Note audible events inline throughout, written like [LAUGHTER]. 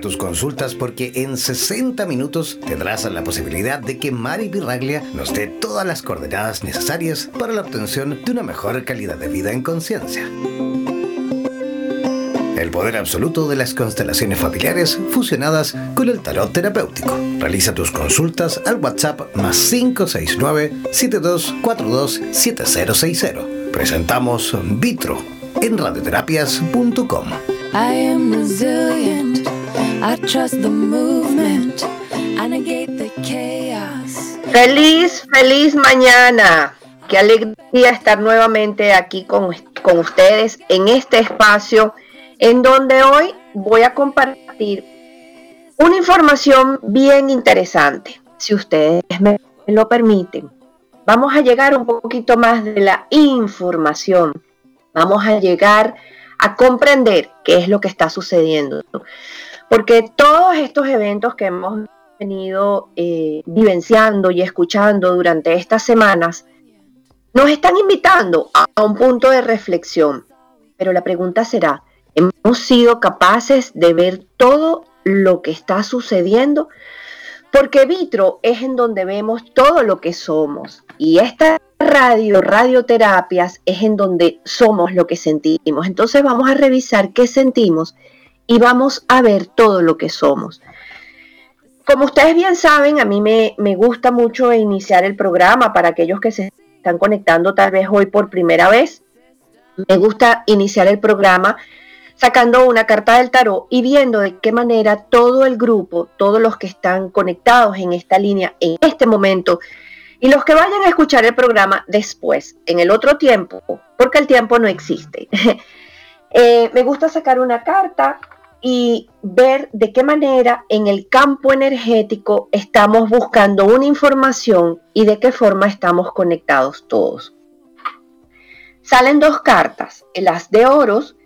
Tus consultas porque en 60 minutos tendrás la posibilidad de que Mari Pirraglia nos dé todas las coordenadas necesarias para la obtención de una mejor calidad de vida en conciencia. El poder absoluto de las constelaciones familiares fusionadas con el tarot terapéutico. Realiza tus consultas al WhatsApp más 569-7242-7060. Presentamos Vitro en radioterapias.com. Feliz, feliz mañana. Qué alegría estar nuevamente aquí con, con ustedes en este espacio en donde hoy voy a compartir una información bien interesante, si ustedes me lo permiten. Vamos a llegar un poquito más de la información. Vamos a llegar a comprender qué es lo que está sucediendo. Porque todos estos eventos que hemos venido eh, vivenciando y escuchando durante estas semanas nos están invitando a un punto de reflexión. Pero la pregunta será, hemos sido capaces de ver todo lo que está sucediendo, porque Vitro es en donde vemos todo lo que somos. Y esta radio, radioterapias, es en donde somos lo que sentimos. Entonces vamos a revisar qué sentimos y vamos a ver todo lo que somos. Como ustedes bien saben, a mí me, me gusta mucho iniciar el programa para aquellos que se están conectando tal vez hoy por primera vez. Me gusta iniciar el programa sacando una carta del tarot y viendo de qué manera todo el grupo, todos los que están conectados en esta línea en este momento y los que vayan a escuchar el programa después, en el otro tiempo, porque el tiempo no existe. [LAUGHS] eh, me gusta sacar una carta y ver de qué manera en el campo energético estamos buscando una información y de qué forma estamos conectados todos. Salen dos cartas, las de oros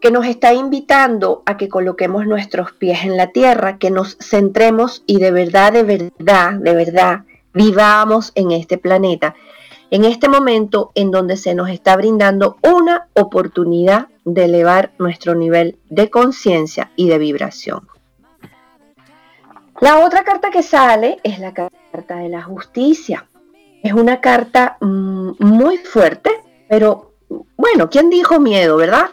que nos está invitando a que coloquemos nuestros pies en la tierra, que nos centremos y de verdad, de verdad, de verdad, vivamos en este planeta, en este momento en donde se nos está brindando una oportunidad de elevar nuestro nivel de conciencia y de vibración. La otra carta que sale es la carta de la justicia. Es una carta mmm, muy fuerte, pero bueno, ¿quién dijo miedo, verdad?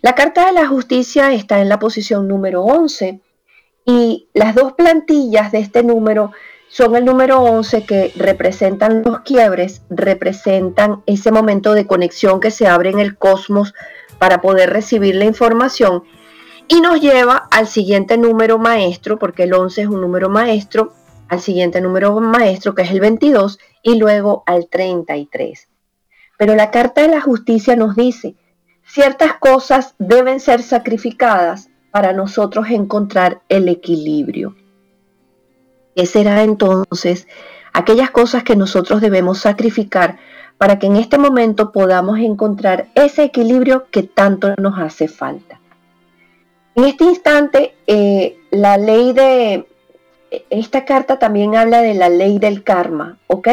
La Carta de la Justicia está en la posición número 11 y las dos plantillas de este número son el número 11 que representan los quiebres, representan ese momento de conexión que se abre en el cosmos para poder recibir la información y nos lleva al siguiente número maestro, porque el 11 es un número maestro, al siguiente número maestro que es el 22 y luego al 33. Pero la Carta de la Justicia nos dice, ciertas cosas deben ser sacrificadas para nosotros encontrar el equilibrio. ¿Qué será entonces aquellas cosas que nosotros debemos sacrificar para que en este momento podamos encontrar ese equilibrio que tanto nos hace falta? En este instante, eh, la ley de, esta carta también habla de la ley del karma, ¿ok?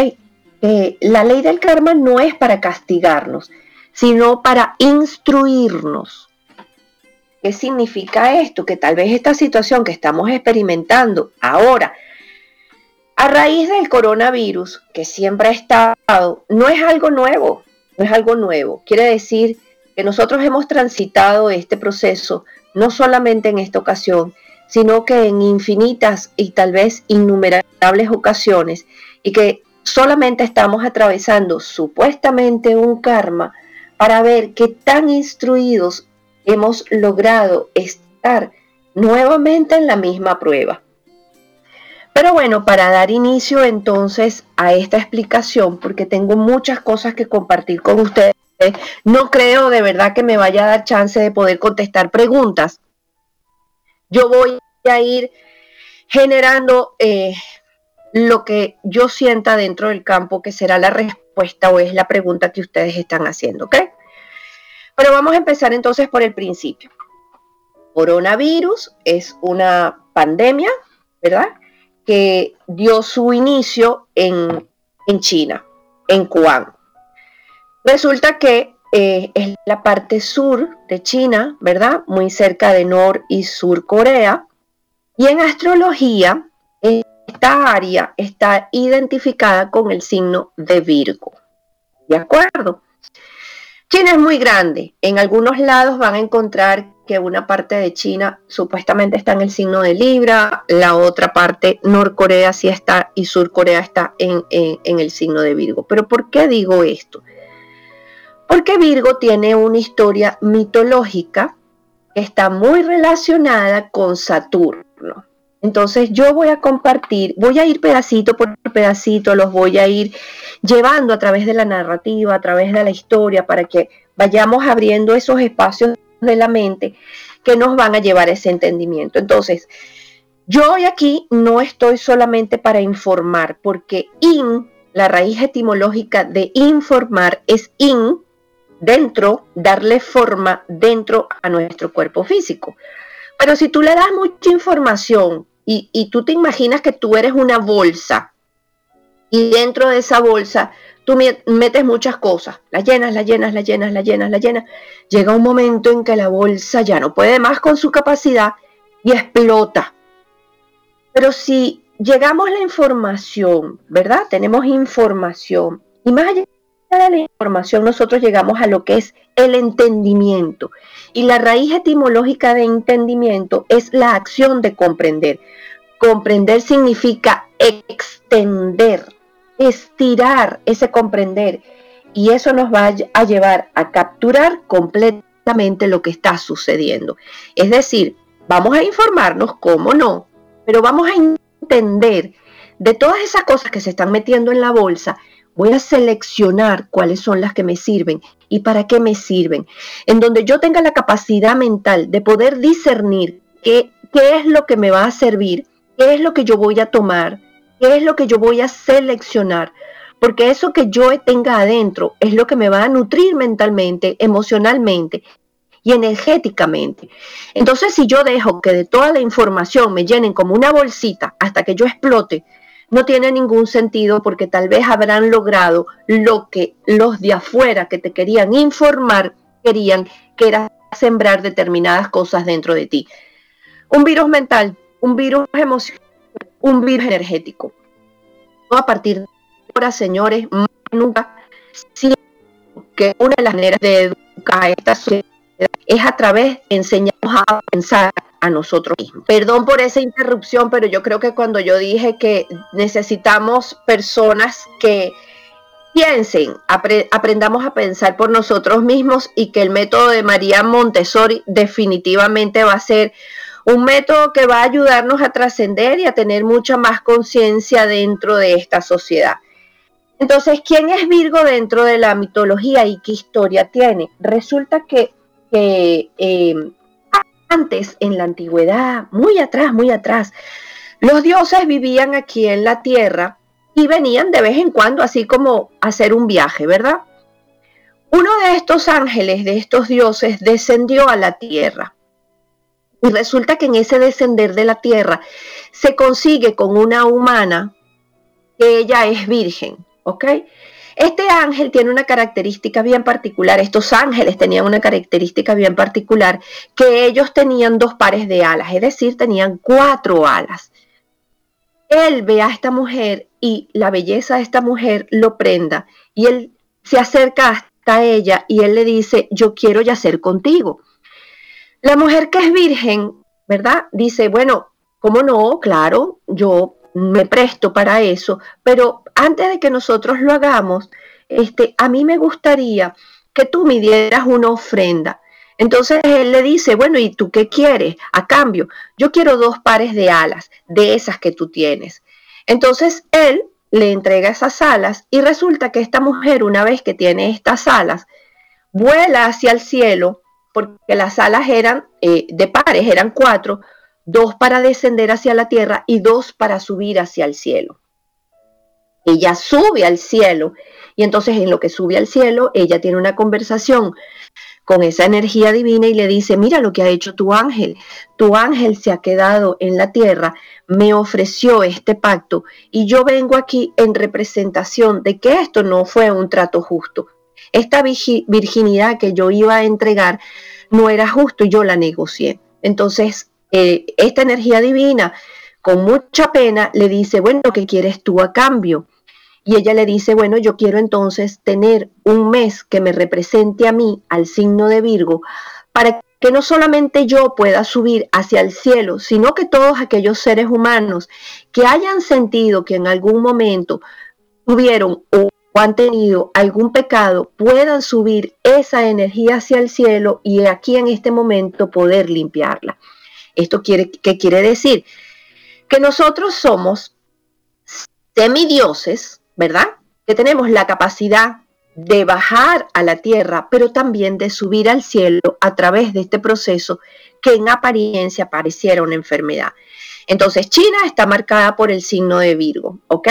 La ley del karma no es para castigarnos, sino para instruirnos. ¿Qué significa esto? Que tal vez esta situación que estamos experimentando ahora, a raíz del coronavirus, que siempre ha estado, no es algo nuevo, no es algo nuevo. Quiere decir que nosotros hemos transitado este proceso no solamente en esta ocasión, sino que en infinitas y tal vez innumerables ocasiones, y que solamente estamos atravesando supuestamente un karma para ver qué tan instruidos hemos logrado estar nuevamente en la misma prueba. Pero bueno, para dar inicio entonces a esta explicación, porque tengo muchas cosas que compartir con ustedes, no creo de verdad que me vaya a dar chance de poder contestar preguntas. Yo voy a ir generando eh, lo que yo sienta dentro del campo que será la respuesta o es la pregunta que ustedes están haciendo, ¿ok? Pero vamos a empezar entonces por el principio. Coronavirus es una pandemia, ¿verdad? Que dio su inicio en, China, en Wuhan. Resulta que eh, es la parte sur de China, ¿verdad? Muy cerca de Nor y Sur Corea. Y en astrología, esta área está identificada con el signo de Virgo. ¿De acuerdo? China es muy grande. En algunos lados van a encontrar que una parte de China supuestamente está en el signo de Libra, la otra parte, Norcorea sí está y Surcorea está en, en el signo de Virgo. Pero ¿por qué digo esto? Porque Virgo tiene una historia mitológica que está muy relacionada con Saturno. Entonces yo voy a compartir, voy a ir pedacito por pedacito, los voy a ir llevando a través de la narrativa, a través de la historia, para que vayamos abriendo esos espacios de la mente que nos van a llevar ese entendimiento. Entonces, yo hoy aquí no estoy solamente para informar, porque in, la raíz etimológica de informar es in, dentro, darle forma dentro a nuestro cuerpo físico. Pero si tú le das mucha información y, tú te imaginas que tú eres una bolsa y dentro de esa bolsa tú metes muchas cosas, las llenas, las llenas, las llenas, las llenas, las llenas. Llega un momento en que la bolsa ya no puede más con su capacidad y explota. Pero si llegamos a la información, ¿verdad? Tenemos información y más allá de la información nosotros llegamos a lo que es el entendimiento. Y la raíz etimológica de entendimiento es la acción de comprender. Comprender significa extender, estirar ese comprender. Y eso nos va a llevar a capturar completamente lo que está sucediendo. Es decir, vamos a informarnos, cómo no, pero vamos a entender de todas esas cosas que se están metiendo en la bolsa, voy a seleccionar cuáles son las que me sirven y para qué me sirven, en donde yo tenga la capacidad mental de poder discernir qué, qué es lo que me va a servir, qué es lo que yo voy a tomar, qué es lo que yo voy a seleccionar, porque eso que yo tenga adentro es lo que me va a nutrir mentalmente, emocionalmente y energéticamente. Entonces, si yo dejo que de toda la información me llenen como una bolsita hasta que yo explote, no tiene ningún sentido porque tal vez habrán logrado lo que los de afuera que te querían informar querían, que era sembrar determinadas cosas dentro de ti. Un virus mental, un virus emocional, un virus energético. A partir de ahora, señores, nunca, que una de las maneras de educar a esta sociedad es a través de enseñarnos a pensar a nosotros mismos. Perdón por esa interrupción, pero yo creo que cuando yo dije que necesitamos personas que piensen, aprendamos a pensar por nosotros mismos y que el método de María Montessori definitivamente va a ser un método que va a ayudarnos a trascender y a tener mucha más conciencia dentro de esta sociedad. Entonces, ¿quién es Virgo dentro de la mitología y qué historia tiene? Resulta que, eh, antes, en la antigüedad, muy atrás, muy atrás, los dioses vivían aquí en la tierra y venían de vez en cuando así como a hacer un viaje, ¿verdad? Uno de estos ángeles, de estos dioses, descendió a la tierra. Y resulta que en ese descender de la tierra se consigue con una humana que ella es virgen, ¿ok? Este ángel tiene una característica bien particular, estos ángeles tenían una característica bien particular, que ellos tenían dos pares de alas, es decir, tenían cuatro alas. Él ve a esta mujer y la belleza de esta mujer lo prenda y él se acerca hasta ella y él le dice, yo quiero yacer contigo. La mujer que es virgen, ¿verdad? Dice, bueno, ¿cómo no? Claro, yo me presto para eso, pero antes de que nosotros lo hagamos, este, a mí me gustaría que tú me dieras una ofrenda. Entonces él le dice, bueno, ¿y tú qué quieres? A cambio, yo quiero dos pares de alas, de esas que tú tienes. Entonces él le entrega esas alas y resulta que esta mujer, una vez que tiene estas alas, vuela hacia el cielo, porque las alas eran eh, de pares, eran cuatro, dos para descender hacia la tierra y dos para subir hacia el cielo. Ella sube al cielo y entonces en lo que sube al cielo, ella tiene una conversación con esa energía divina y le dice, mira lo que ha hecho tu ángel. Tu ángel se ha quedado en la tierra, me ofreció este pacto y yo vengo aquí en representación de que esto no fue un trato justo. Esta virginidad que yo iba a entregar no era justo y yo la negocié. Entonces eh, esta energía divina, con mucha pena, le dice, bueno, ¿qué quieres tú a cambio? Y ella le dice, bueno, yo quiero entonces tener un mes que me represente a mí, al signo de Virgo, para que no solamente yo pueda subir hacia el cielo, sino que todos aquellos seres humanos que hayan sentido que en algún momento tuvieron han tenido algún pecado, puedan subir esa energía hacia el cielo y aquí en este momento poder limpiarla. ¿Esto quiere, quiere decir? Que nosotros somos semidioses, ¿verdad? Que tenemos la capacidad de bajar a la tierra, pero también de subir al cielo a través de este proceso que en apariencia pareciera una enfermedad. Entonces, China está marcada por el signo de Virgo, ¿ok?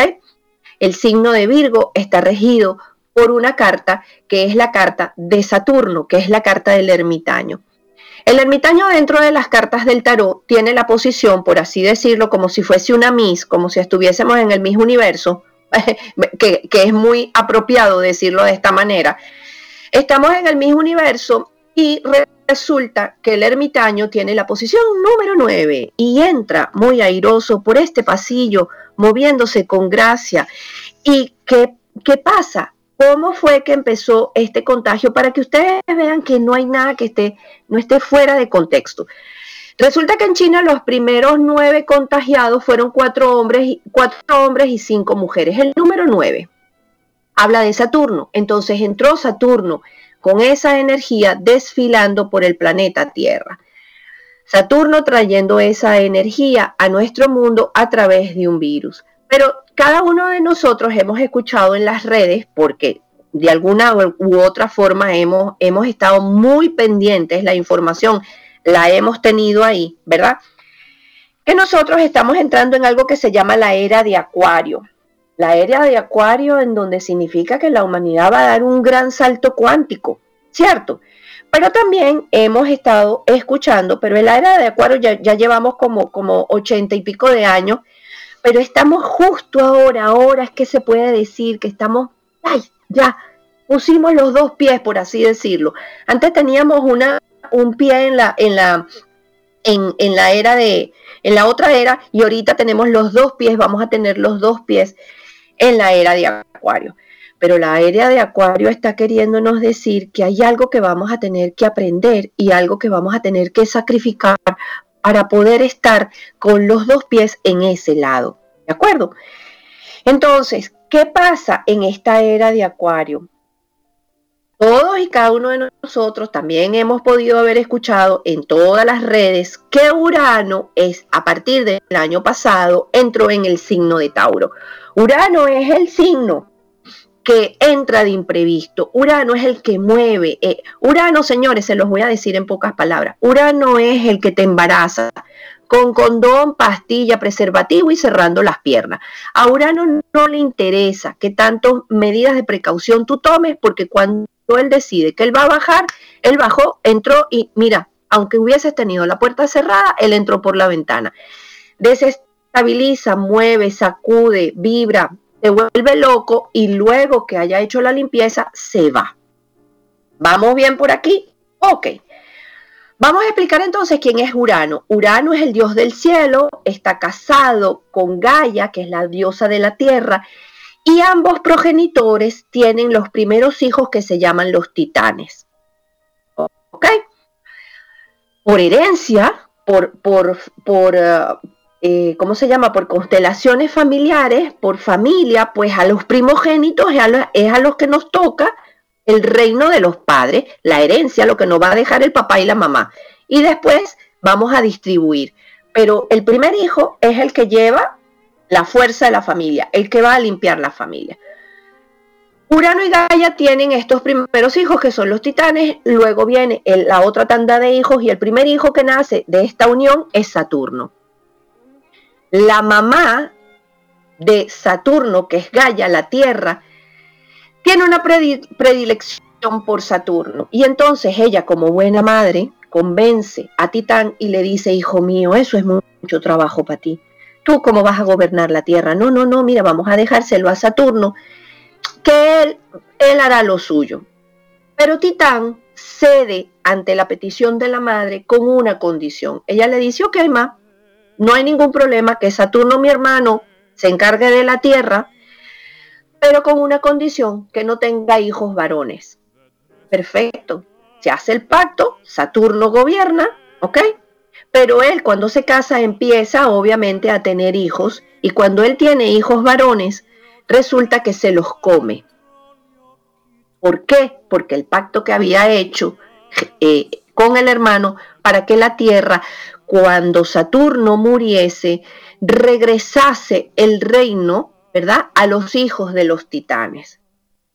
El signo de Virgo está regido por una carta que es la carta de Saturno, que es la carta del ermitaño. El ermitaño dentro de las cartas del tarot tiene la posición, por así decirlo, como si fuese una Miss, como si estuviésemos en el mismo universo, [LAUGHS] que, es muy apropiado decirlo de esta manera. Estamos en el mismo universo y resulta que el ermitaño tiene la posición número 9 y entra muy airoso por este pasillo, moviéndose con gracia. ¿Y qué, qué pasa? cómo fue que empezó este contagio para que ustedes vean que no hay nada que esté, no esté fuera de contexto. Resulta que en China los primeros nueve contagiados fueron cuatro hombres, cuatro hombres y cinco mujeres. El número nueve habla de Saturno. Entonces entró Saturno con esa energía desfilando por el planeta Tierra. Saturno trayendo esa energía a nuestro mundo a través de un virus. Pero cada uno de nosotros hemos escuchado en las redes, porque de alguna u otra forma hemos, hemos estado muy pendientes, la información la hemos tenido ahí, ¿verdad? Que nosotros estamos entrando en algo que se llama la era de Acuario. La era de Acuario en donde significa que la humanidad va a dar un gran salto cuántico, ¿cierto? Pero también hemos estado escuchando, pero en la era de Acuario ya, ya llevamos como, como ochenta y pico de años, pero estamos justo ahora, ahora es que se puede decir que estamos, ay, ya, pusimos los dos pies, por así decirlo. Antes teníamos una, un pie en la, en la, en, en la era de, en la otra era, y ahorita tenemos los dos pies, vamos a tener los dos pies en la era de Acuario. Pero la era de Acuario está queriéndonos decir que hay algo que vamos a tener que aprender y algo que vamos a tener que sacrificar para poder estar con los dos pies en ese lado. ¿De acuerdo? Entonces, ¿qué pasa en esta era de Acuario? Todos y cada uno de nosotros también hemos podido haber escuchado en todas las redes que Urano es, a partir del año pasado, entró en el signo de Tauro. Urano es el signo que entra de imprevisto. Urano es el que mueve. Eh, Urano, señores, se los voy a decir en pocas palabras. Urano es el que te embaraza con condón, pastilla, preservativo y cerrando las piernas. A Urano no le interesa que tantas medidas de precaución tú tomes porque cuando él decide que él va a bajar, él bajó, entró y mira, aunque hubieses tenido la puerta cerrada, él entró por la ventana. Desestabiliza, mueve, sacude, vibra, se vuelve loco y luego que haya hecho la limpieza se va. ¿Vamos bien por aquí? Ok. Vamos a explicar entonces quién es Urano. Urano es el dios del cielo, está casado con Gaia, que es la diosa de la tierra, y ambos progenitores tienen los primeros hijos que se llaman los titanes. ¿Ok? Por herencia, por, por, por eh, eh, ¿cómo se llama? Por constelaciones familiares, por familia, pues a los primogénitos es a es a los que nos toca el reino de los padres, la herencia, lo que nos va a dejar el papá y la mamá. Y después vamos a distribuir. Pero el primer hijo es el que lleva la fuerza de la familia, el que va a limpiar la familia. Urano y Gaia tienen estos primeros hijos que son los titanes, luego viene la otra tanda de hijos y el primer hijo que nace de esta unión es Saturno. La mamá de Saturno, que es Gaia, la Tierra, tiene una predilección por Saturno. Y entonces ella, como buena madre, convence a Titán y le dice, hijo mío, eso es mucho trabajo para ti. ¿Tú cómo vas a gobernar la Tierra? No, no, no, mira, vamos a dejárselo a Saturno, que él, él hará lo suyo. Pero Titán cede ante la petición de la madre con una condición. Ella le dice, ok, ma, no hay ningún problema, que Saturno, mi hermano, se encargue de la Tierra, pero con una condición, que no tenga hijos varones. Perfecto. Se hace el pacto, Saturno gobierna, ¿ok? Pero él cuando se casa empieza obviamente a tener hijos y cuando él tiene hijos varones, resulta que se los come. ¿Por qué? Porque el pacto que había hecho eh, con el hermano para que la tierra, cuando Saturno muriese, regresase el reino ¿verdad? A los hijos de los titanes.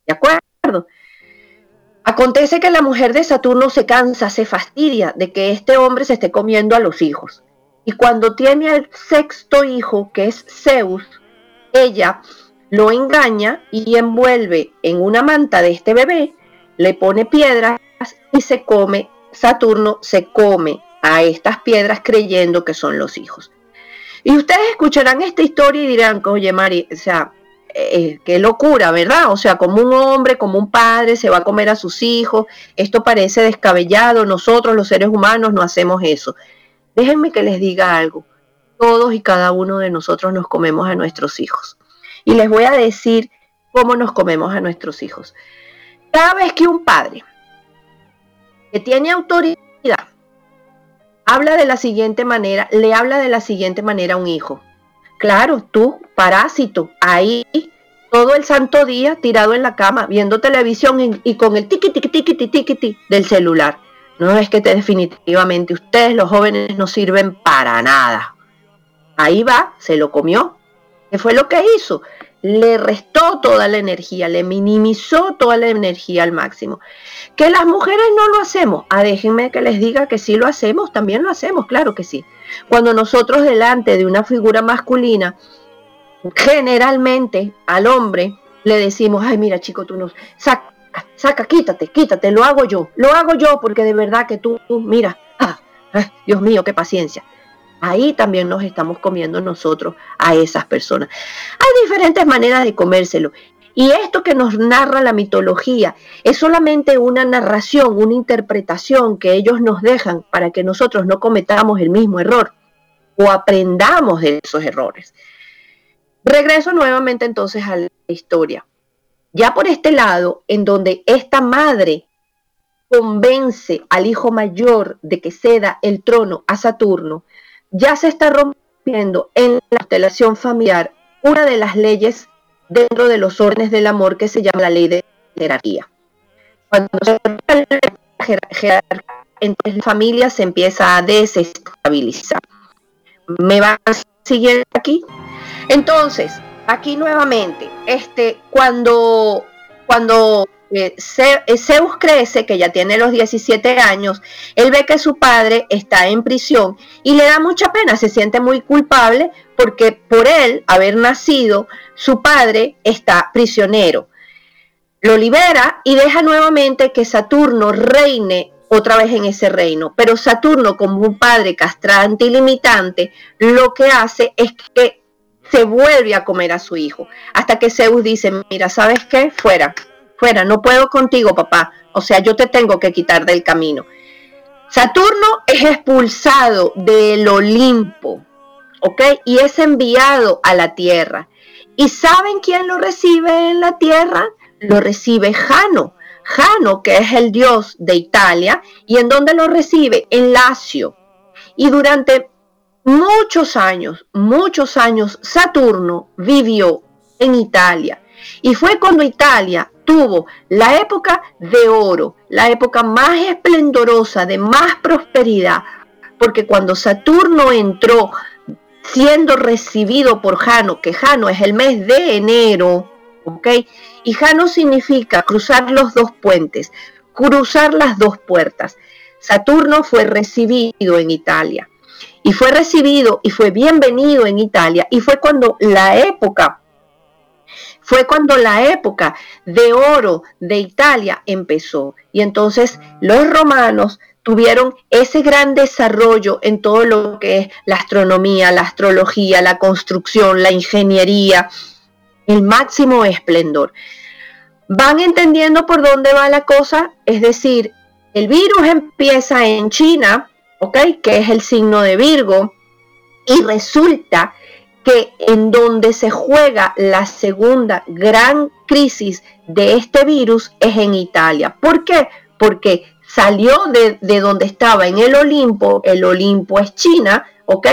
¿De acuerdo? Acontece que la mujer de Saturno se cansa, se fastidia de que este hombre se esté comiendo a los hijos. Y cuando tiene al sexto hijo, que es Zeus, ella lo engaña y envuelve en una manta de este bebé, le pone piedras y se come, Saturno se come a estas piedras creyendo que son los hijos. Y ustedes escucharán esta historia y dirán, oye Mari, o sea, eh, qué locura, ¿verdad? O sea, como un hombre, como un padre se va a comer a sus hijos, esto parece descabellado, nosotros los seres humanos no hacemos eso. Déjenme que les diga algo, todos y cada uno de nosotros nos comemos a nuestros hijos. Y les voy a decir cómo nos comemos a nuestros hijos. Cada vez que un padre que tiene autoridad habla de la siguiente manera, le habla de la siguiente manera a un hijo. Claro, tú, parásito, ahí todo el santo día tirado en la cama, viendo televisión y, con el tiqui tiqui tiqui tiqui del celular. No es que te, definitivamente ustedes los jóvenes no sirven para nada. Ahí va, se lo comió. ¿Qué fue lo que hizo? Le restó toda la energía, le minimizó toda la energía al máximo. Que las mujeres no lo hacemos. Ah, déjenme que les diga que sí lo hacemos, también lo hacemos, claro que sí. Cuando nosotros delante de una figura masculina, generalmente al hombre le decimos, ay, mira chico, tú no, saca, saca, quítate, quítate, lo hago yo, lo hago yo porque de verdad que tú, mira, ah, ah, Dios mío, qué paciencia. Ahí también nos estamos comiendo nosotros a esas personas. Hay diferentes maneras de comérselo. Y esto que nos narra la mitología es solamente una narración, una interpretación que ellos nos dejan para que nosotros no cometamos el mismo error o aprendamos de esos errores. Regreso nuevamente entonces a la historia. Ya por este lado, en donde esta madre convence al hijo mayor de que ceda el trono a Saturno, ya se está rompiendo en la constelación familiar una de las leyes dentro de los órdenes del amor que se llama la ley de jerarquía. Cuando se jerarquía entre las familias se empieza a desestabilizar. ¿Me van siguiendo aquí? Entonces, aquí nuevamente, este, cuando, cuando eh, eh, Zeus crece, que ya tiene los 17 años, él ve que su padre está en prisión y le da mucha pena, se siente muy culpable porque por él haber nacido, su padre está prisionero. Lo libera y deja nuevamente que Saturno reine otra vez en ese reino. Pero Saturno, como un padre castrante y limitante, lo que hace es que se vuelve a comer a su hijo. Hasta que Zeus dice, mira, ¿sabes qué? Fuera, fuera, no puedo contigo, papá. O sea, yo te tengo que quitar del camino. Saturno es expulsado del Olimpo, ¿ok? Y es enviado a la Tierra. ¿Y saben quién lo recibe en la Tierra? Lo recibe Jano. Jano, que es el dios de Italia, y en dónde lo recibe? En Lacio. Y durante muchos años, muchos años, Saturno vivió en Italia. Y fue cuando Italia tuvo la época de oro, la época más esplendorosa, de más prosperidad, porque cuando Saturno entró siendo recibido por Jano, que Jano es el mes de enero, ¿ok? Y Jano significa cruzar los dos puentes, cruzar las dos puertas. Saturno fue recibido en Italia y fue recibido y fue bienvenido en Italia y fue cuando la época fue cuando la época de oro de Italia empezó. Y entonces los romanos tuvieron ese gran desarrollo en todo lo que es la astronomía, la astrología, la construcción, la ingeniería, el máximo esplendor. ¿Van entendiendo por dónde va la cosa? Es decir, el virus empieza en China, ¿ok? Que es el signo de Virgo, y resulta que en donde se juega la segunda gran crisis de este virus es en Italia. ¿Por qué? Porque salió de, donde estaba en el Olimpo, el Olimpo es China, ¿ok?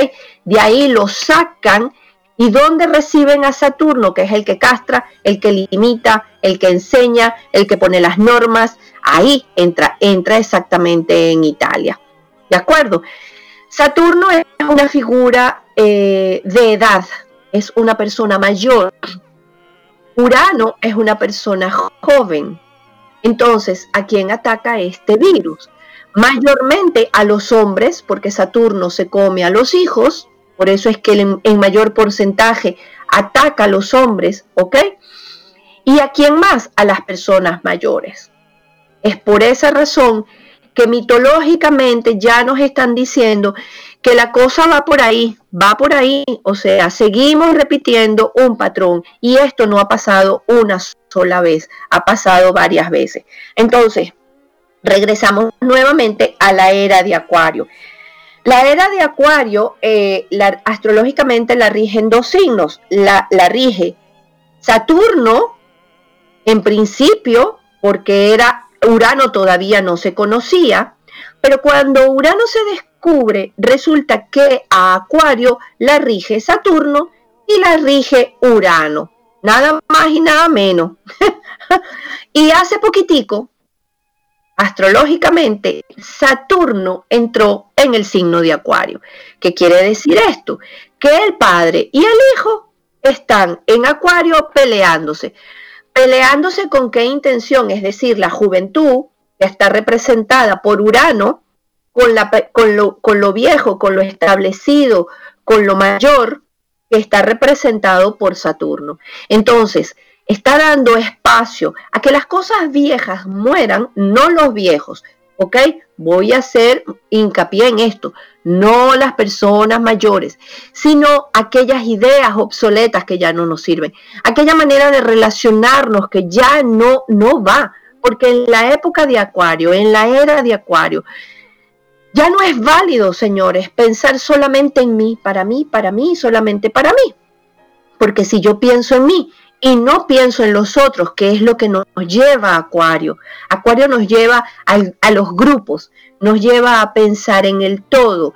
De ahí lo sacan y donde reciben a Saturno, que es el que castra, el que limita, el que enseña, el que pone las normas, ahí entra, entra exactamente en Italia. ¿De acuerdo? Saturno es una figura eh, de edad, es una persona mayor. Urano es una persona joven. Entonces, ¿a quién ataca este virus? Mayormente a los hombres, porque Saturno se come a los hijos, por eso es que en mayor porcentaje ataca a los hombres, ¿ok? ¿Y a quién más? A las personas mayores. Es por esa razón que mitológicamente ya nos están diciendo que la cosa va por ahí, va por ahí, o sea, seguimos repitiendo un patrón y esto no ha pasado una sola vez, ha pasado varias veces. Entonces, regresamos nuevamente a la era de Acuario. La era de Acuario, eh, astrológicamente la rigen dos signos, la, la rige Saturno, en principio, porque era Urano todavía no se conocía, pero cuando Urano se descubre, resulta que a Acuario la rige Saturno y la rige Urano. Nada más y nada menos. [LAUGHS] y hace poquitico, astrológicamente, Saturno entró en el signo de Acuario. ¿Qué quiere decir esto? Que el padre y el hijo están en Acuario peleándose. Peleándose con qué intención, es decir, la juventud que está representada por Urano, con, la, con, lo, con lo viejo, con lo establecido, con lo mayor, que está representado por Saturno. Entonces, está dando espacio a que las cosas viejas mueran, no los viejos, ¿ok? Voy a hacer hincapié en esto, no las personas mayores, sino aquellas ideas obsoletas que ya no nos sirven, aquella manera de relacionarnos que ya no, no va, porque en la época de Acuario, en la era de Acuario, ya no es válido, señores, pensar solamente en mí, para mí, para mí, solamente para mí. Porque si yo pienso en mí y no pienso en los otros, que es lo que nos lleva a Acuario. Acuario nos lleva a, los grupos, nos lleva a pensar en el todo.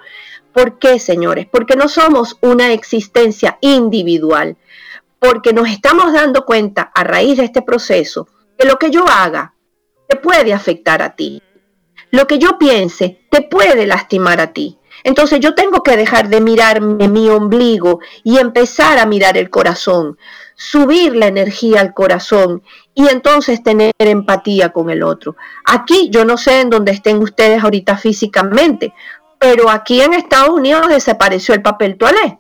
¿Por qué, señores? Porque no somos una existencia individual, porque nos estamos dando cuenta a raíz de este proceso que lo que yo haga te puede afectar a ti. Lo que yo piense te puede lastimar a ti. Entonces yo tengo que dejar de mirarme mi ombligo y empezar a mirar el corazón, subir la energía al corazón y entonces tener empatía con el otro. Aquí yo no sé en dónde estén ustedes ahorita físicamente, pero aquí en Estados Unidos desapareció el papel toalé.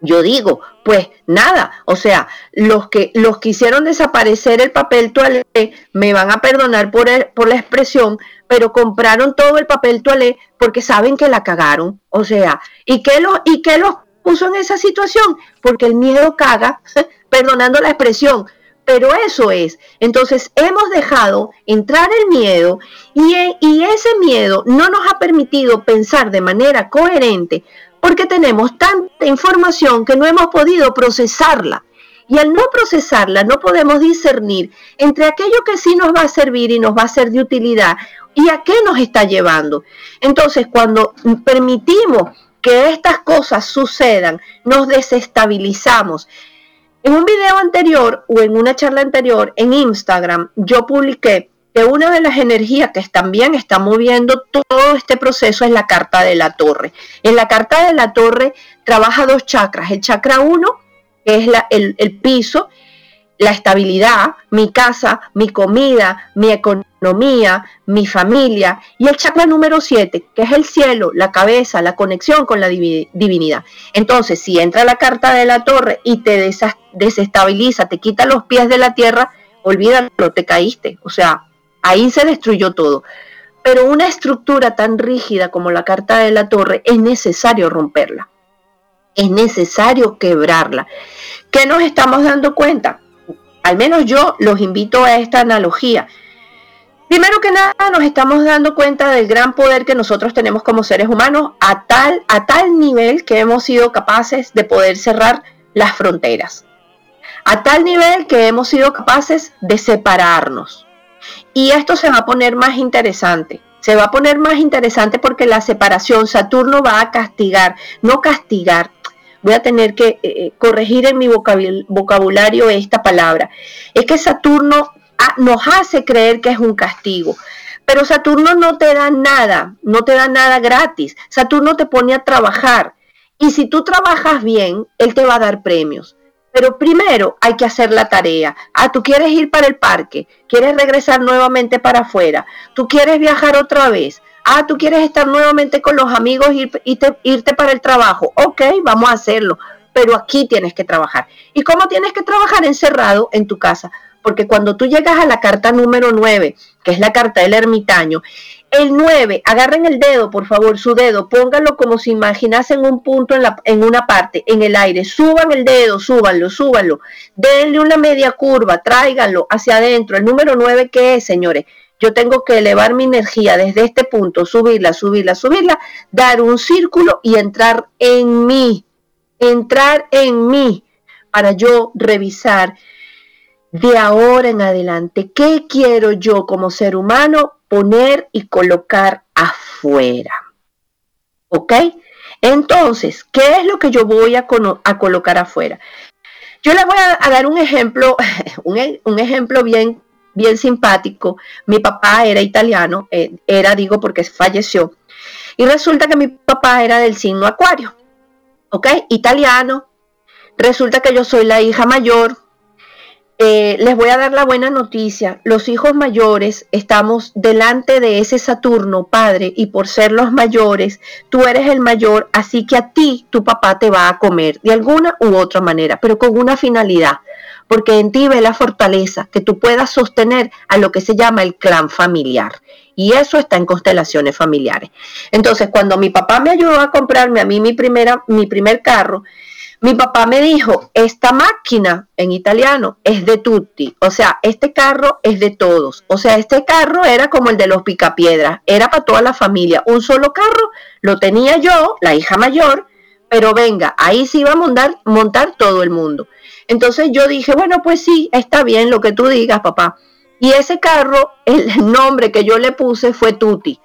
Yo digo, pues nada, o sea, los que los quisieron desaparecer el papel toalé me van a perdonar por, por la expresión, pero compraron todo el papel toalé porque saben que la cagaron. O sea, ¿y qué, los, y qué los puso en esa situación? Porque el miedo caga, perdonando la expresión, pero eso es. Entonces hemos dejado entrar el miedo y, ese miedo no nos ha permitido pensar de manera coherente porque tenemos tanta información que no hemos podido procesarla. Y al no procesarla no podemos discernir entre aquello que sí nos va a servir y nos va a ser de utilidad y a qué nos está llevando. Entonces, cuando permitimos que estas cosas sucedan, nos desestabilizamos. En un video anterior o en una charla anterior en Instagram, yo publiqué que una de las energías que también está moviendo todo este proceso es la carta de la torre. En la carta de la torre trabaja dos chakras. El chakra 1, que es el, el piso, la estabilidad, mi casa, mi comida, mi economía, mi familia. Y el chakra número 7, que es el cielo, la cabeza, la conexión con la divinidad. Entonces, si entra la carta de la torre y te desestabiliza, te quita los pies de la tierra, olvídalo, te caíste. O sea, ahí se destruyó todo. Pero una estructura tan rígida como la carta de la torre es necesario romperla. Es necesario quebrarla. ¿Qué nos estamos dando cuenta? Al menos yo los invito a esta analogía. Primero que nada, nos estamos dando cuenta del gran poder que nosotros tenemos como seres humanos a tal, a tal nivel que hemos sido capaces de poder cerrar las fronteras. A tal nivel que hemos sido capaces de separarnos. Y esto se va a poner más interesante. Se va a poner más interesante porque la separación, Saturno va a castigar, no castigar, voy a tener que eh, eh, corregir en mi vocabulario esta palabra, es que Saturno ah, nos hace creer que es un castigo. Pero Saturno no te da nada, no te da nada gratis. Saturno te pone a trabajar. Y si tú trabajas bien, él te va a dar premios. Pero primero hay que hacer la tarea. Ah, tú quieres ir para el parque, quieres regresar nuevamente para afuera, tú quieres viajar otra vez. Ah, tú quieres estar nuevamente con los amigos y irte, para el trabajo. Ok, vamos a hacerlo, pero aquí tienes que trabajar. ¿Y cómo tienes que trabajar encerrado en tu casa? Porque cuando tú llegas a la carta número 9, que es la carta del ermitaño, el 9, agarren el dedo, por favor, su dedo, pónganlo como si imaginasen un punto en, en una parte, en el aire, suban el dedo, súbanlo, súbanlo, denle una media curva, tráiganlo hacia adentro. El número 9, ¿qué es, señores? Yo tengo que elevar mi energía desde este punto, subirla, subirla, subirla, dar un círculo y entrar en mí, entrar en mí para yo revisar de ahora en adelante qué quiero yo como ser humano poner y colocar afuera. ¿Ok? Entonces, ¿qué es lo que yo voy a, colocar afuera? Yo les voy a, dar un ejemplo, [LAUGHS] un, un ejemplo bien bien simpático. Mi papá era italiano, eh, era, digo, porque falleció. Y resulta que mi papá era del signo Acuario, ¿ok? Italiano. Resulta que yo soy la hija mayor. Eh, les voy a dar la buena noticia. Los hijos mayores estamos delante de ese Saturno, padre, y por ser los mayores, tú eres el mayor, así que a ti tu papá te va a comer de alguna u otra manera, pero con una finalidad porque en ti ve la fortaleza que tú puedas sostener a lo que se llama el clan familiar. Y eso está en constelaciones familiares. Entonces, cuando mi papá me ayudó a comprarme a mí mi, primera, mi primer carro, mi papá me dijo, esta máquina en italiano es de tutti, o sea, este carro es de todos. O sea, este carro era como el de los picapiedras, era para toda la familia. Un solo carro lo tenía yo, la hija mayor, pero venga, ahí sí iba a montar, montar todo el mundo. Entonces yo dije, bueno, pues sí, está bien lo que tú digas, papá. Y ese carro, el nombre que yo le puse fue Tuti,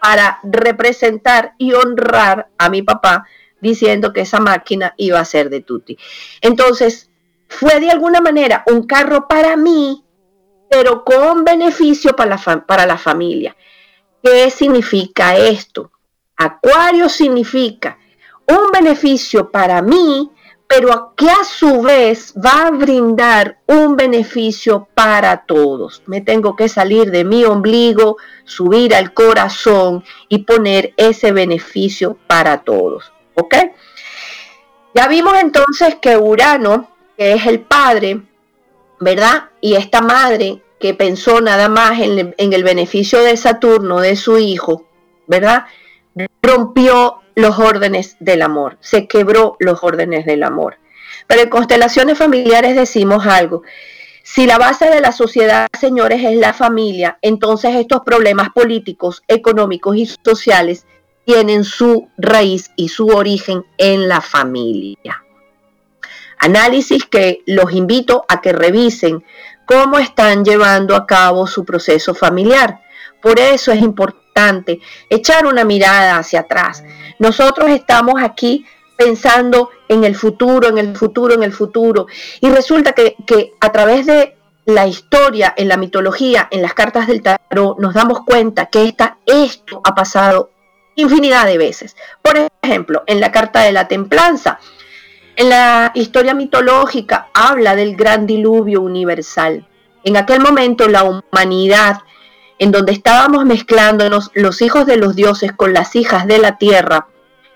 para representar y honrar a mi papá, diciendo que esa máquina iba a ser de Tuti. Entonces, fue de alguna manera un carro para mí, pero con beneficio para la, para la familia. ¿Qué significa esto? Acuario significa un beneficio para mí, pero que a su vez va a brindar un beneficio para todos. Me tengo que salir de mi ombligo, subir al corazón y poner ese beneficio para todos. ¿Ok? Ya vimos entonces que Urano, que es el padre, ¿verdad? Y esta madre que pensó nada más en, en el beneficio de Saturno, de su hijo, ¿verdad? Rompió los órdenes del amor, se quebró los órdenes del amor. Pero en constelaciones familiares decimos algo. Si la base de la sociedad, señores, es la familia, entonces estos problemas políticos, económicos y sociales tienen su raíz y su origen en la familia. Análisis que los invito a que revisen cómo están llevando a cabo su proceso familiar. Por eso es importante echar una mirada hacia atrás. Nosotros estamos aquí pensando en el futuro, en el futuro, en el futuro. Y resulta que, a través de la historia, en la mitología, en las cartas del tarot, nos damos cuenta que esta, esto ha pasado infinidad de veces. Por ejemplo, en la carta de la templanza, en la historia mitológica habla del gran diluvio universal. En aquel momento la humanidad, en donde estábamos mezclándonos los hijos de los dioses con las hijas de la tierra,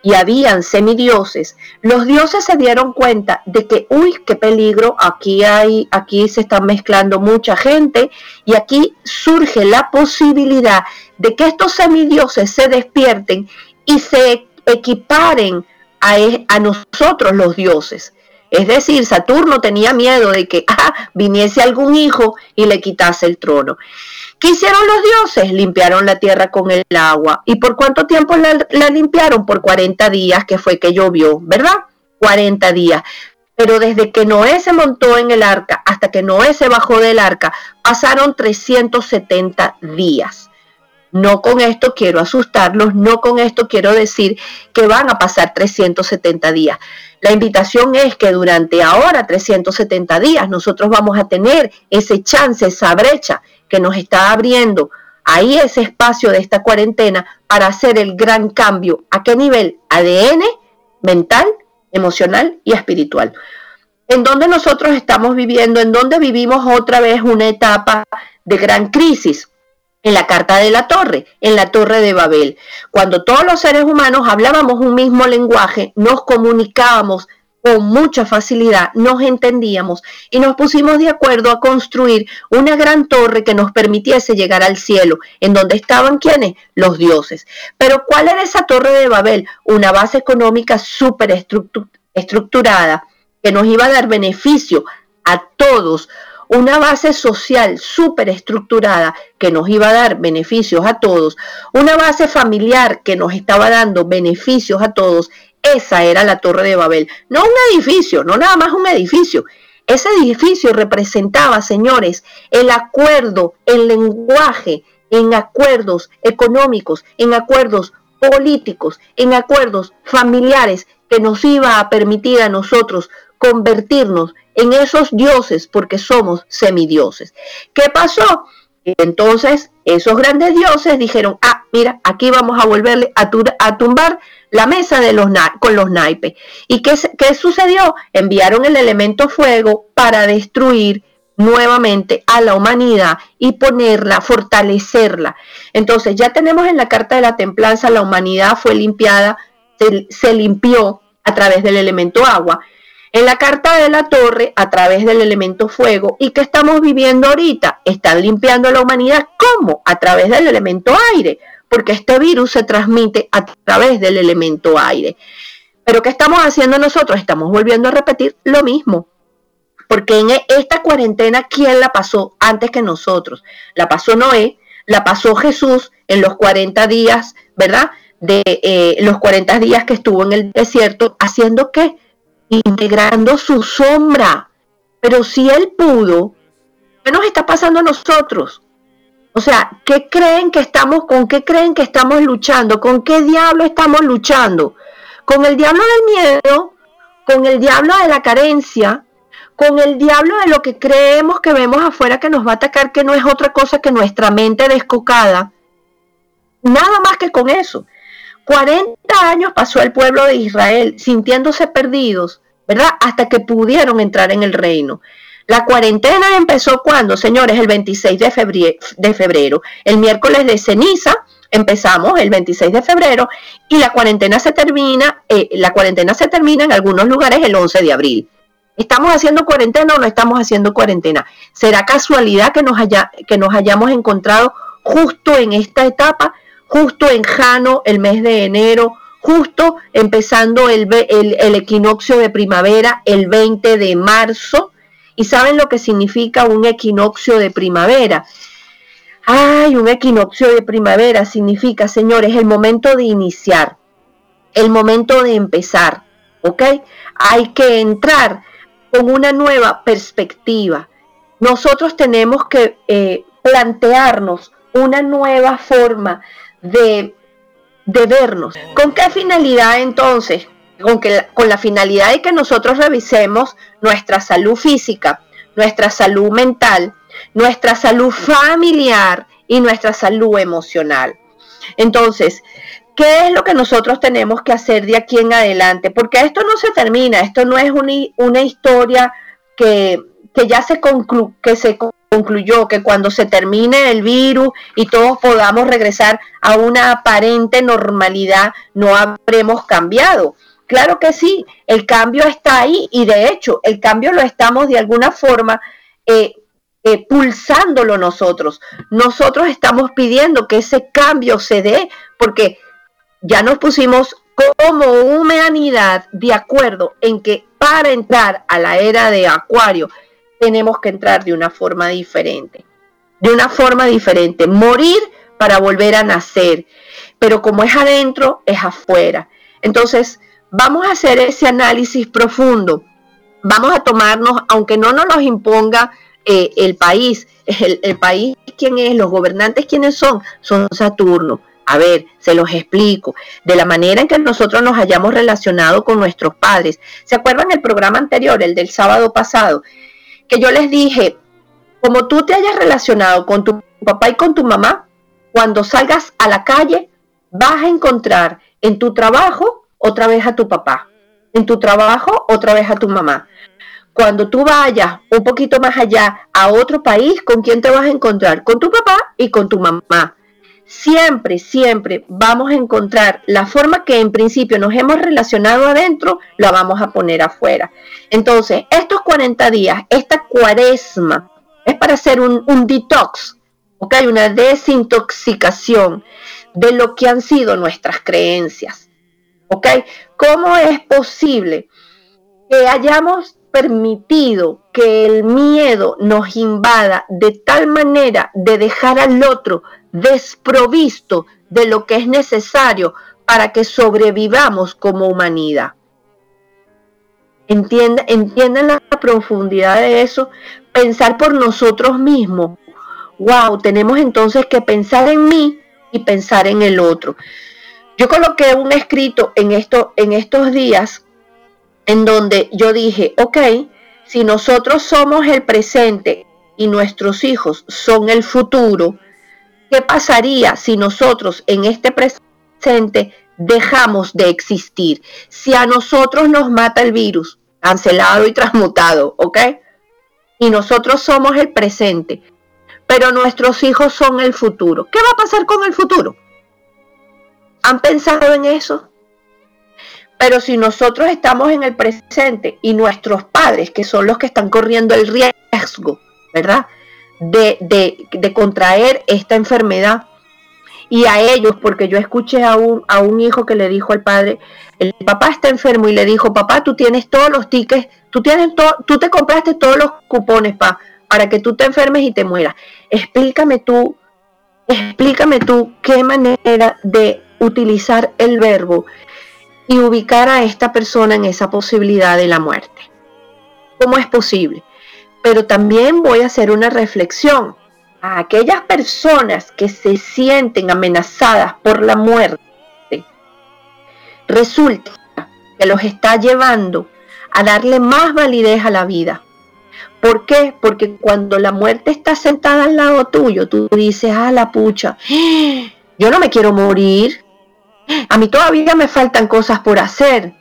y habían semidioses, los dioses se dieron cuenta de que, uy, qué peligro, aquí hay, aquí se está mezclando mucha gente y aquí surge la posibilidad de que estos semidioses se despierten y se equiparen a, e, a nosotros los dioses. Es decir, Saturno tenía miedo de que [LAUGHS] ah, viniese algún hijo y le quitase el trono. ¿Qué hicieron los dioses? Limpiaron la tierra con el agua. ¿Y por cuánto tiempo la, la limpiaron? Por 40 días, que fue que llovió, ¿verdad? 40 días. Pero desde que Noé se montó en el arca hasta que Noé se bajó del arca, pasaron 370 días. No con esto quiero asustarlos, no con esto quiero decir que van a pasar 370 días. La invitación es que durante ahora 370 días nosotros vamos a tener ese chance, esa brecha que nos está abriendo ahí ese espacio de esta cuarentena para hacer el gran cambio. ¿A qué nivel? ADN, mental, emocional y espiritual. En donde nosotros estamos viviendo, en donde vivimos otra vez una etapa de gran crisis. En la carta de la torre, en la torre de Babel. Cuando todos los seres humanos hablábamos un mismo lenguaje, nos comunicábamos con mucha facilidad nos entendíamos y nos pusimos de acuerdo a construir una gran torre que nos permitiese llegar al cielo, en donde estaban quienes? Los dioses. Pero ¿cuál era esa torre de Babel? Una base económica súper estructurada que nos iba a dar beneficio a todos, una base social súper estructurada que nos iba a dar beneficios a todos, una base familiar que nos estaba dando beneficios a todos esa era la Torre de Babel. No un edificio, no nada más un edificio. Ese edificio representaba, señores, el acuerdo, el lenguaje, en acuerdos económicos, en acuerdos políticos, en acuerdos familiares que nos iba a permitir a nosotros convertirnos en esos dioses porque somos semidioses. ¿Qué pasó? Entonces esos grandes dioses dijeron, ah, mira, aquí vamos a volverle a, tumbar la mesa de los con los naipes. ¿Y qué, qué sucedió? Enviaron el elemento fuego para destruir nuevamente a la humanidad y ponerla, fortalecerla. Entonces ya tenemos en la carta de la templanza, la humanidad fue limpiada, se limpió a través del elemento agua. En la carta de la torre, a través del elemento fuego, ¿y qué estamos viviendo ahorita? Están limpiando a la humanidad, ¿cómo? A través del elemento aire porque este virus se transmite a través del elemento aire. Pero ¿qué estamos haciendo nosotros? Estamos volviendo a repetir lo mismo. Porque en esta cuarentena, ¿quién la pasó antes que nosotros? La pasó Noé, la pasó Jesús en los 40 días, ¿verdad? De eh, los 40 días que estuvo en el desierto, haciendo qué? Integrando su sombra. Pero si él pudo, ¿qué nos está pasando a nosotros? O sea, ¿qué creen que estamos, con qué creen que estamos luchando? ¿Con qué diablo estamos luchando? ¿Con el diablo del miedo? ¿Con el diablo de la carencia? ¿Con el diablo de lo que creemos que vemos afuera que nos va a atacar, que no es otra cosa que nuestra mente descocada? Nada más que con eso. 40 años pasó el pueblo de Israel sintiéndose perdidos, ¿verdad? Hasta que pudieron entrar en el reino. La cuarentena empezó cuando, señores, el 26 de febrero, de febrero. El miércoles de ceniza empezamos el 26 de febrero y la cuarentena se termina, eh, la cuarentena se termina en algunos lugares el 11 de abril. ¿Estamos haciendo cuarentena o no estamos haciendo cuarentena? ¿Será casualidad que nos, haya, que nos hayamos encontrado justo en esta etapa, justo en Jano, el mes de enero, justo empezando el, el, equinoccio de primavera el 20 de marzo. ¿Y saben lo que significa un equinoccio de primavera? Ay, un equinoccio de primavera significa, señores, el momento de iniciar, el momento de empezar, ¿ok? Hay que entrar con una nueva perspectiva. Nosotros tenemos que eh, plantearnos una nueva forma de, de vernos. ¿Con qué finalidad entonces? Con, que, con la finalidad de que nosotros revisemos nuestra salud física, nuestra salud mental, nuestra salud familiar y nuestra salud emocional. Entonces, ¿qué es lo que nosotros tenemos que hacer de aquí en adelante? Porque esto no se termina, esto no es una, una historia que, que ya se, conclu que se concluyó que cuando se termine el virus y todos podamos regresar a una aparente normalidad, no habremos cambiado. Claro que sí, el cambio está ahí y de hecho el cambio lo estamos de alguna forma eh, eh, pulsándolo nosotros. Nosotros estamos pidiendo que ese cambio se dé porque ya nos pusimos como humanidad de acuerdo en que para entrar a la era de Acuario tenemos que entrar de una forma diferente. De una forma diferente. Morir para volver a nacer. Pero como es adentro, es afuera. Entonces, vamos a hacer ese análisis profundo. Vamos a tomarnos, aunque no nos los imponga eh, el país, el, el país, ¿quién es? Los gobernantes, ¿quiénes son? Son Saturno. A ver, se los explico. De la manera en que nosotros nos hayamos relacionado con nuestros padres. ¿Se acuerdan el programa anterior, el del sábado pasado? Que yo les dije, como tú te hayas relacionado con tu papá y con tu mamá, cuando salgas a la calle vas a encontrar en tu trabajo otra vez a tu papá, en tu trabajo otra vez a tu mamá. Cuando tú vayas un poquito más allá a otro país, ¿con quién te vas a encontrar? Con tu papá y con tu mamá siempre, siempre vamos a encontrar la forma que en principio nos hemos relacionado adentro, la vamos a poner afuera. Entonces, estos 40 días, esta cuaresma, es para hacer un, detox, ¿ok? Una desintoxicación de lo que han sido nuestras creencias, ¿ok? ¿Cómo es posible que hayamos permitido que el miedo nos invada de tal manera de dejar al otro desprovisto de lo que es necesario para que sobrevivamos como humanidad. ¿Entienden, ¿Entienden la profundidad de eso? Pensar por nosotros mismos. Wow, tenemos entonces que pensar en mí y pensar en el otro. Yo coloqué un escrito en, esto, en estos días en donde yo dije, ok, si nosotros somos el presente y nuestros hijos son el futuro, ¿qué pasaría si nosotros en este presente dejamos de existir? Si a nosotros nos mata el virus, cancelado y transmutado, ¿ok? Y nosotros somos el presente, pero nuestros hijos son el futuro. ¿Qué va a pasar con el futuro? ¿Han pensado en eso? Pero si nosotros estamos en el presente y nuestros padres, que son los que están corriendo el riesgo, ¿verdad? De, de, contraer esta enfermedad, y a ellos, porque yo escuché a un, a un hijo que le dijo al padre, el papá está enfermo y le dijo, papá, tú tienes todos los tickets, tú, tienes todo, tú te compraste todos los cupones pa, para que tú te enfermes y te mueras. Explícame tú, explícame tú qué manera de utilizar el verbo y ubicar a esta persona en esa posibilidad de la muerte. ¿Cómo es posible? Pero también voy a hacer una reflexión a aquellas personas que se sienten amenazadas por la muerte. Resulta que los está llevando a darle más validez a la vida. ¿Por qué? Porque cuando la muerte está sentada al lado tuyo, tú dices, ah, la pucha, yo no me quiero morir, a mí todavía me faltan cosas por hacer.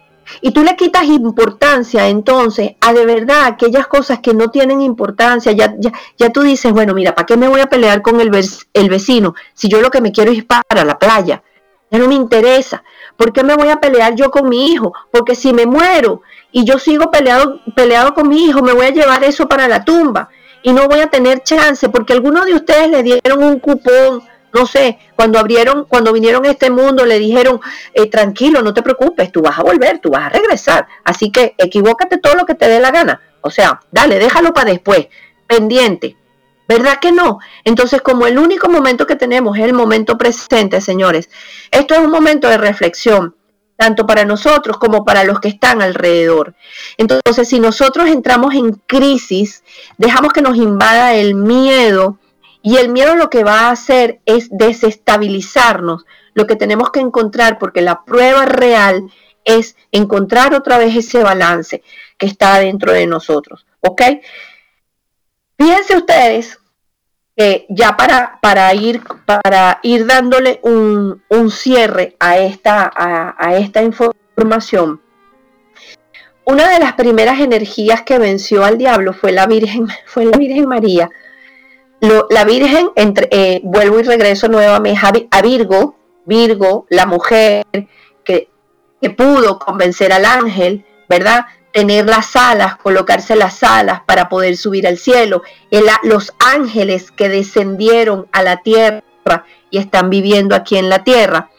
Y tú le quitas importancia entonces a de verdad aquellas cosas que no tienen importancia. Ya, ya, ya tú dices, bueno, mira, ¿para qué me voy a pelear con el, el vecino si yo lo que me quiero es para la playa? Ya no me interesa. ¿Por qué me voy a pelear yo con mi hijo? Porque si me muero y yo sigo peleado, peleado con mi hijo, me voy a llevar eso para la tumba y no voy a tener chance porque algunos de ustedes le dieron un cupón no sé, cuando abrieron, cuando vinieron a este mundo, le dijeron, eh, tranquilo, no te preocupes, tú vas a volver, tú vas a regresar. Así que equivócate todo lo que te dé la gana. O sea, dale, déjalo para después, pendiente. ¿Verdad que no? Entonces, como el único momento que tenemos es el momento presente, señores, esto es un momento de reflexión, tanto para nosotros como para los que están alrededor. Entonces, si nosotros entramos en crisis, dejamos que nos invada el miedo, y el miedo lo que va a hacer es desestabilizarnos. Lo que tenemos que encontrar, porque la prueba real es encontrar otra vez ese balance que está dentro de nosotros. ¿Ok? Fíjense ustedes que ya para, para, ir, para ir dándole un, cierre a esta, a esta información, una de las primeras energías que venció al diablo fue la Virgen, [LAUGHS] fue la Virgen María la Virgen, entre, eh, vuelvo y regreso nuevamente a, Virgo, Virgo, la mujer que, que pudo convencer al ángel, ¿verdad? Tener las alas, colocarse las alas para poder subir al cielo. los ángeles que descendieron a la tierra y están viviendo aquí en la tierra.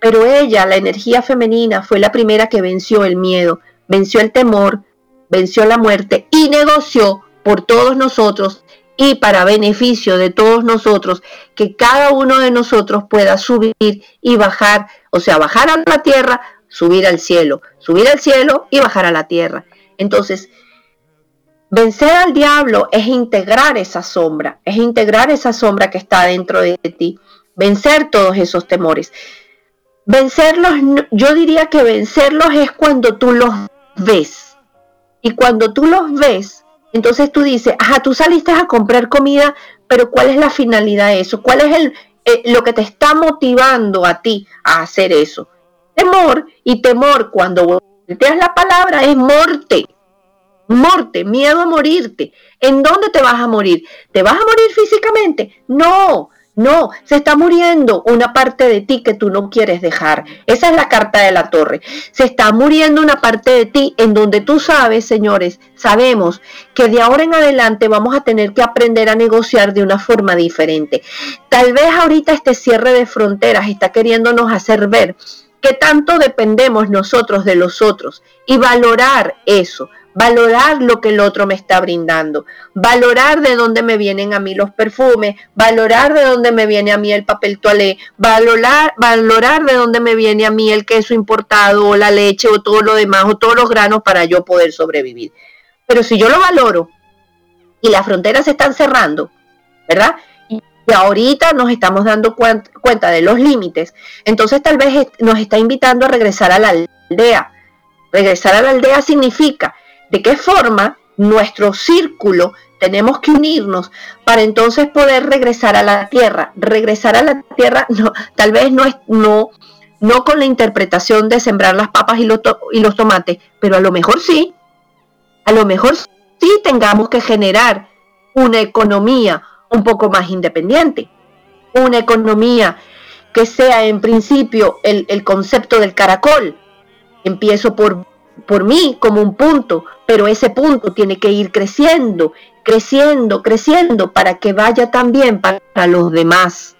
Pero ella, la energía femenina, fue la primera que venció el miedo, venció el temor, venció la muerte y negoció por todos nosotros y para beneficio de todos nosotros, que cada uno de nosotros pueda subir y bajar, o sea, bajar a la tierra, subir al cielo, subir al cielo y bajar a la tierra. Entonces, vencer al diablo es integrar esa sombra, es integrar esa sombra que está dentro de ti, vencer todos esos temores. Vencerlos, yo diría que vencerlos es cuando tú los ves. Y cuando tú los ves, entonces tú dices, ajá, tú saliste a comprar comida, pero ¿cuál es la finalidad de eso? ¿Cuál es el, eh, lo que te está motivando a ti a hacer eso? Temor y temor cuando volteas la palabra es morte. Morte, miedo a morirte. ¿En dónde te vas a morir? ¿Te vas a morir físicamente? No, no, se está muriendo una parte de ti que tú no quieres dejar. Esa es la carta de la torre. Se está muriendo una parte de ti en donde tú sabes, señores, sabemos que de ahora en adelante vamos a tener que aprender a negociar de una forma diferente. Tal vez ahorita este cierre de fronteras está queriéndonos hacer ver que tanto dependemos nosotros de los otros y valorar eso valorar lo que el otro me está brindando, valorar de dónde me vienen a mí los perfumes, valorar de dónde me viene a mí el papel toalé, valorar, valorar de dónde me viene a mí el queso importado o la leche o todo lo demás o todos los granos para yo poder sobrevivir. Pero si yo lo valoro y las fronteras se están cerrando, ¿verdad? Y ahorita nos estamos dando cuenta de los límites, entonces tal vez nos está invitando a regresar a la aldea. Regresar a la aldea significa de qué forma nuestro círculo tenemos que unirnos para entonces poder regresar a la tierra. Regresar a la tierra [LAUGHS] no, tal vez no es no no con la interpretación de sembrar las papas y los, y los tomates, pero a lo mejor sí. A lo mejor sí tengamos que generar una economía un poco más independiente. Una economía que sea en principio el, el concepto del caracol. Empiezo por por mí como un punto, pero ese punto tiene que ir creciendo, creciendo, creciendo para que vaya también para los demás.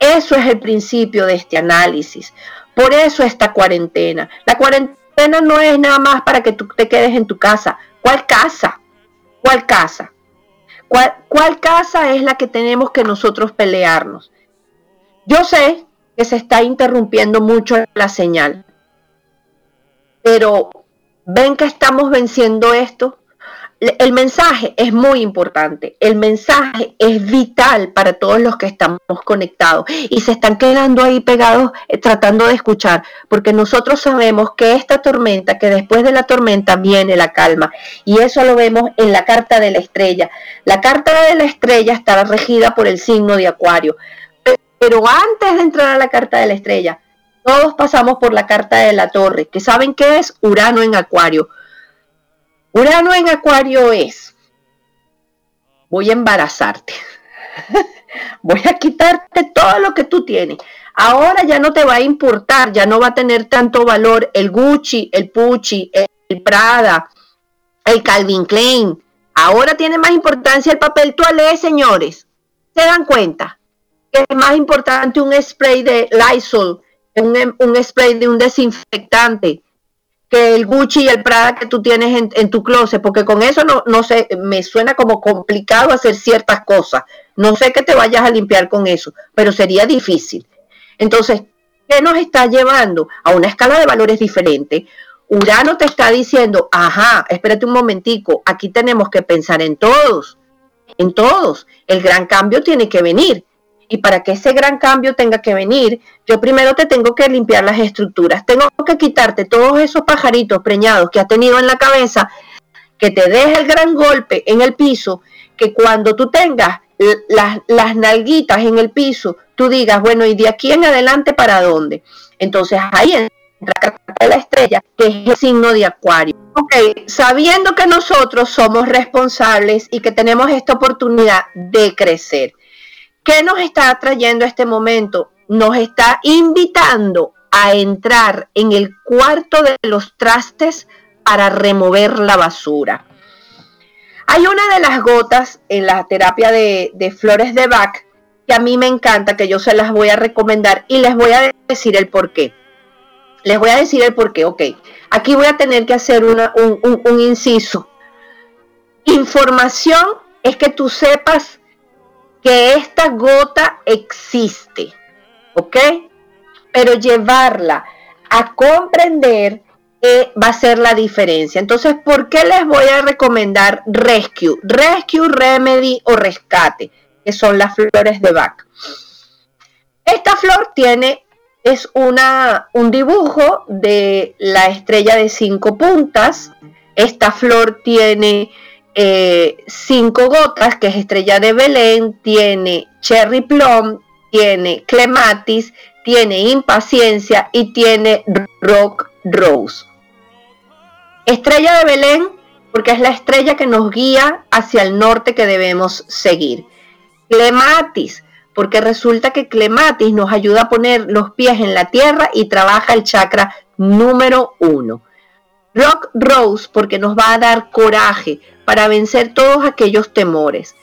Eso es el principio de este análisis. Por eso esta cuarentena. La cuarentena no es nada más para que tú te quedes en tu casa. ¿Cuál casa? ¿Cuál casa? ¿Cuál, cuál casa es la que tenemos que nosotros pelearnos? Yo sé que se está interrumpiendo mucho la señal pero ven que estamos venciendo esto. El mensaje es muy importante, el mensaje es vital para todos los que estamos conectados y se están quedando ahí pegados eh, tratando de escuchar, porque nosotros sabemos que esta tormenta, que después de la tormenta viene la calma y eso lo vemos en la carta de la estrella. La carta de la estrella está regida por el signo de Acuario, pero antes de entrar a la carta de la estrella, todos pasamos por la carta de la torre, que saben qué es Urano en Acuario. Urano en Acuario es, voy a embarazarte, [LAUGHS] voy a quitarte todo lo que tú tienes. Ahora ya no te va a importar, ya no va a tener tanto valor el Gucci, el Pucci, el Prada, el Calvin Klein. Ahora tiene más importancia el papel toalé, señores. ¿Se dan cuenta? que es más importante un spray de Lysol, un, un spray de un desinfectante, que el Gucci y el Prada que tú tienes en, tu closet, porque con eso no, no sé, me suena como complicado hacer ciertas cosas. No sé que te vayas a limpiar con eso, pero sería difícil. Entonces, ¿qué nos está llevando a una escala de valores diferente? Urano te está diciendo, ajá, espérate un momentico, aquí tenemos que pensar en todos, en todos. El gran cambio tiene que venir. Y para que ese gran cambio tenga que venir, yo primero te tengo que limpiar las estructuras. Tengo que quitarte todos esos pajaritos preñados que has tenido en la cabeza, que te deje el gran golpe en el piso, que cuando tú tengas las, las nalguitas en el piso, tú digas, bueno, ¿y de aquí en adelante para dónde? Entonces ahí entra la estrella, que es el signo de Acuario. Ok, sabiendo que nosotros somos responsables y que tenemos esta oportunidad de crecer ¿Qué nos está trayendo este momento? Nos está invitando a entrar en el cuarto de los trastes para remover la basura. Hay una de las gotas en la terapia de, flores de Bach que a mí me encanta, que yo se las voy a recomendar y les voy a decir el por qué. Les voy a decir el por qué, ok. Aquí voy a tener que hacer un, un inciso. Información es que tú sepas que esta gota existe, ¿ok? Pero llevarla a comprender eh, va a ser la diferencia. Entonces, ¿por qué les voy a recomendar Rescue? Rescue, Remedy o Rescate, que son las flores de Bach. Esta flor tiene, es una, un dibujo de la estrella de cinco puntas. Esta flor tiene eh, cinco gotas, que es estrella de Belén, tiene cherry plum, tiene clematis, tiene impaciencia y tiene rock rose. Estrella de Belén, porque es la estrella que nos guía hacia el norte que debemos seguir. Clematis, porque resulta que clematis nos ayuda a poner los pies en la tierra y trabaja el chakra número uno. Rock Rose, porque nos va a dar coraje, para vencer todos aquellos temores.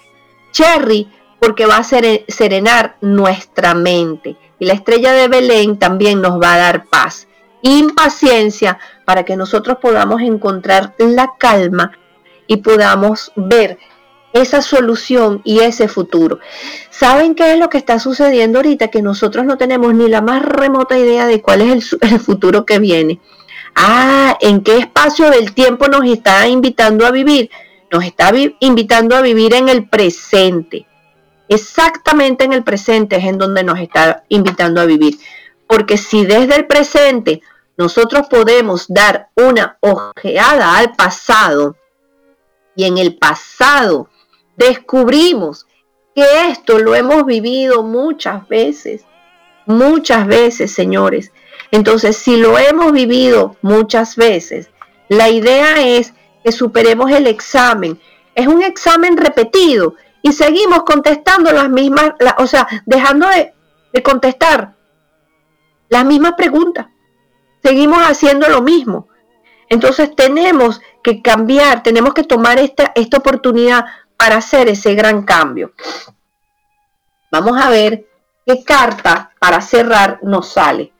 Cherry, porque va a serenar nuestra mente. Y la estrella de Belén también nos va a dar paz. Impaciencia para que nosotros podamos encontrar la calma y podamos ver esa solución y ese futuro. ¿Saben qué es lo que está sucediendo ahorita? Que nosotros no tenemos ni la más remota idea de cuál es el, el futuro que viene. Ah, ¿en qué espacio del tiempo nos está invitando a vivir? Nos está invitando a vivir en el presente. Exactamente en el presente es en donde nos está invitando a vivir. Porque si desde el presente nosotros podemos dar una ojeada al pasado y en el pasado descubrimos que esto lo hemos vivido muchas veces, muchas veces, señores. Entonces, si lo hemos vivido muchas veces, la idea es que superemos el examen. Es un examen repetido y seguimos contestando las mismas, o sea, dejando de, contestar las mismas preguntas. Seguimos haciendo lo mismo. Entonces tenemos que cambiar, tenemos que tomar esta, esta oportunidad para hacer ese gran cambio. Vamos a ver qué carta para cerrar nos sale.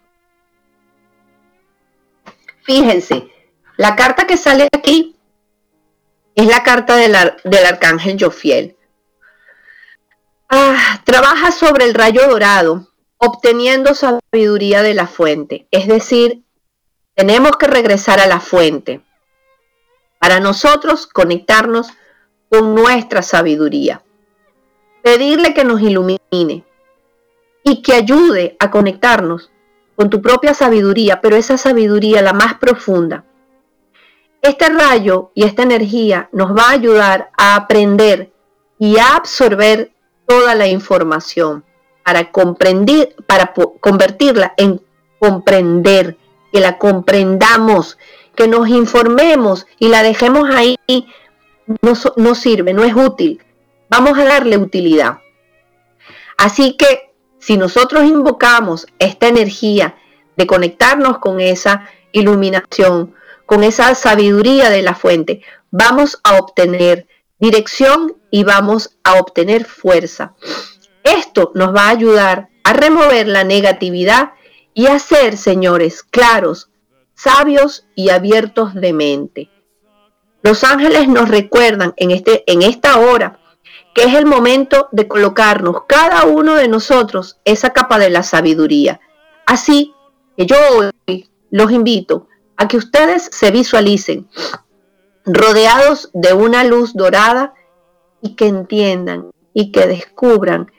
Fíjense, la carta que sale aquí es la carta del, arcángel Jofiel. Ah, trabaja sobre el rayo dorado, obteniendo sabiduría de la fuente. Es decir, tenemos que regresar a la fuente para nosotros conectarnos con nuestra sabiduría. Pedirle que nos ilumine y que ayude a conectarnos con tu propia sabiduría, pero esa sabiduría la más profunda, este rayo y esta energía nos va a ayudar a aprender y a absorber toda la información para comprender, para convertirla en comprender, que la comprendamos, que nos informemos y la dejemos ahí, no, no sirve, no es útil. Vamos a darle utilidad. Así que si nosotros invocamos esta energía de conectarnos con esa iluminación, con esa sabiduría de la fuente, vamos a obtener dirección y vamos a obtener fuerza. Esto nos va a ayudar a remover la negatividad y a ser, señores, claros, sabios y abiertos de mente. Los ángeles nos recuerdan en, este, en esta hora que es el momento de colocarnos cada uno de nosotros esa capa de la sabiduría. Así que yo hoy los invito a que ustedes se visualicen rodeados de una luz dorada y que entiendan y que descubran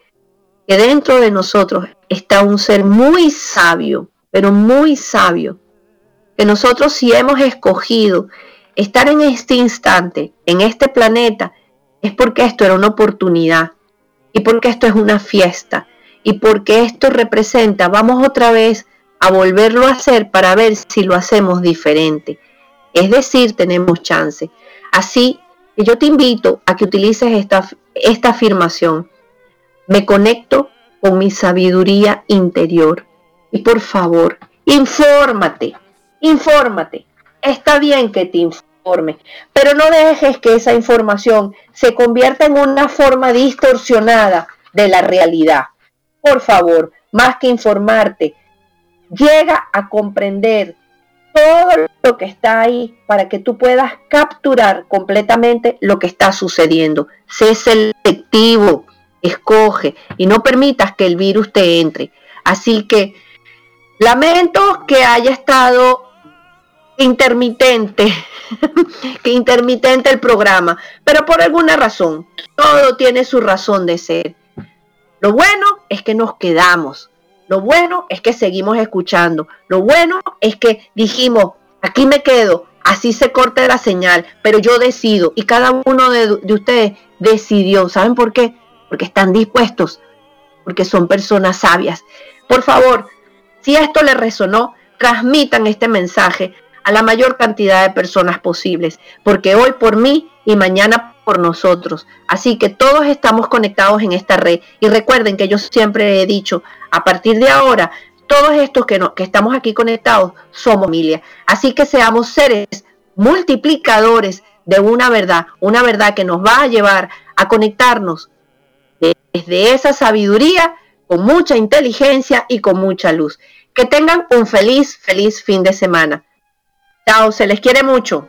que dentro de nosotros está un ser muy sabio, pero muy sabio, que nosotros si hemos escogido estar en este instante, en este planeta, es porque esto era una oportunidad y porque esto es una fiesta y porque esto representa, vamos otra vez a volverlo a hacer para ver si lo hacemos diferente. Es decir, tenemos chance. Así que yo te invito a que utilices esta, esta afirmación. Me conecto con mi sabiduría interior. Y por favor, infórmate, infórmate. Está bien que te informe, pero no dejes que esa información se convierta en una forma distorsionada de la realidad. Por favor, más que informarte, llega a comprender todo lo que está ahí para que tú puedas capturar completamente lo que está sucediendo. Sé selectivo, escoge y no permitas que el virus te entre. Así que lamento que haya estado intermitente, [LAUGHS] que intermitente el programa, pero por alguna razón, todo tiene su razón de ser. Lo bueno es que nos quedamos, lo bueno es que seguimos escuchando. Lo bueno es que dijimos, aquí me quedo, así se corta la señal, pero yo decido y cada uno de, ustedes decidió. ¿Saben por qué? Porque están dispuestos, porque son personas sabias. Por favor, si esto les resonó, transmitan este mensaje a la mayor cantidad de personas posibles, porque hoy por mí y mañana por nosotros. Así que todos estamos conectados en esta red. Y recuerden que yo siempre he dicho, a partir de ahora, todos estos que, que estamos aquí conectados somos familia. Así que seamos seres multiplicadores de una verdad, una verdad que nos va a llevar a conectarnos desde esa sabiduría con mucha inteligencia y con mucha luz. Que tengan un feliz, feliz fin de semana. Chao, se les quiere mucho.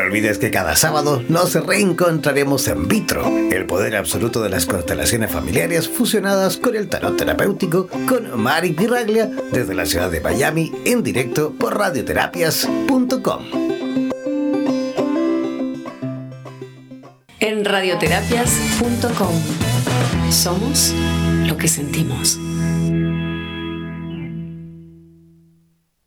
No olvides que cada sábado nos reencontraremos en Vitro, el poder absoluto de las constelaciones familiares fusionadas con el tarot terapéutico con Mari Pirraglia desde la ciudad de Miami en directo por radioterapias.com. En radioterapias.com somos lo que sentimos.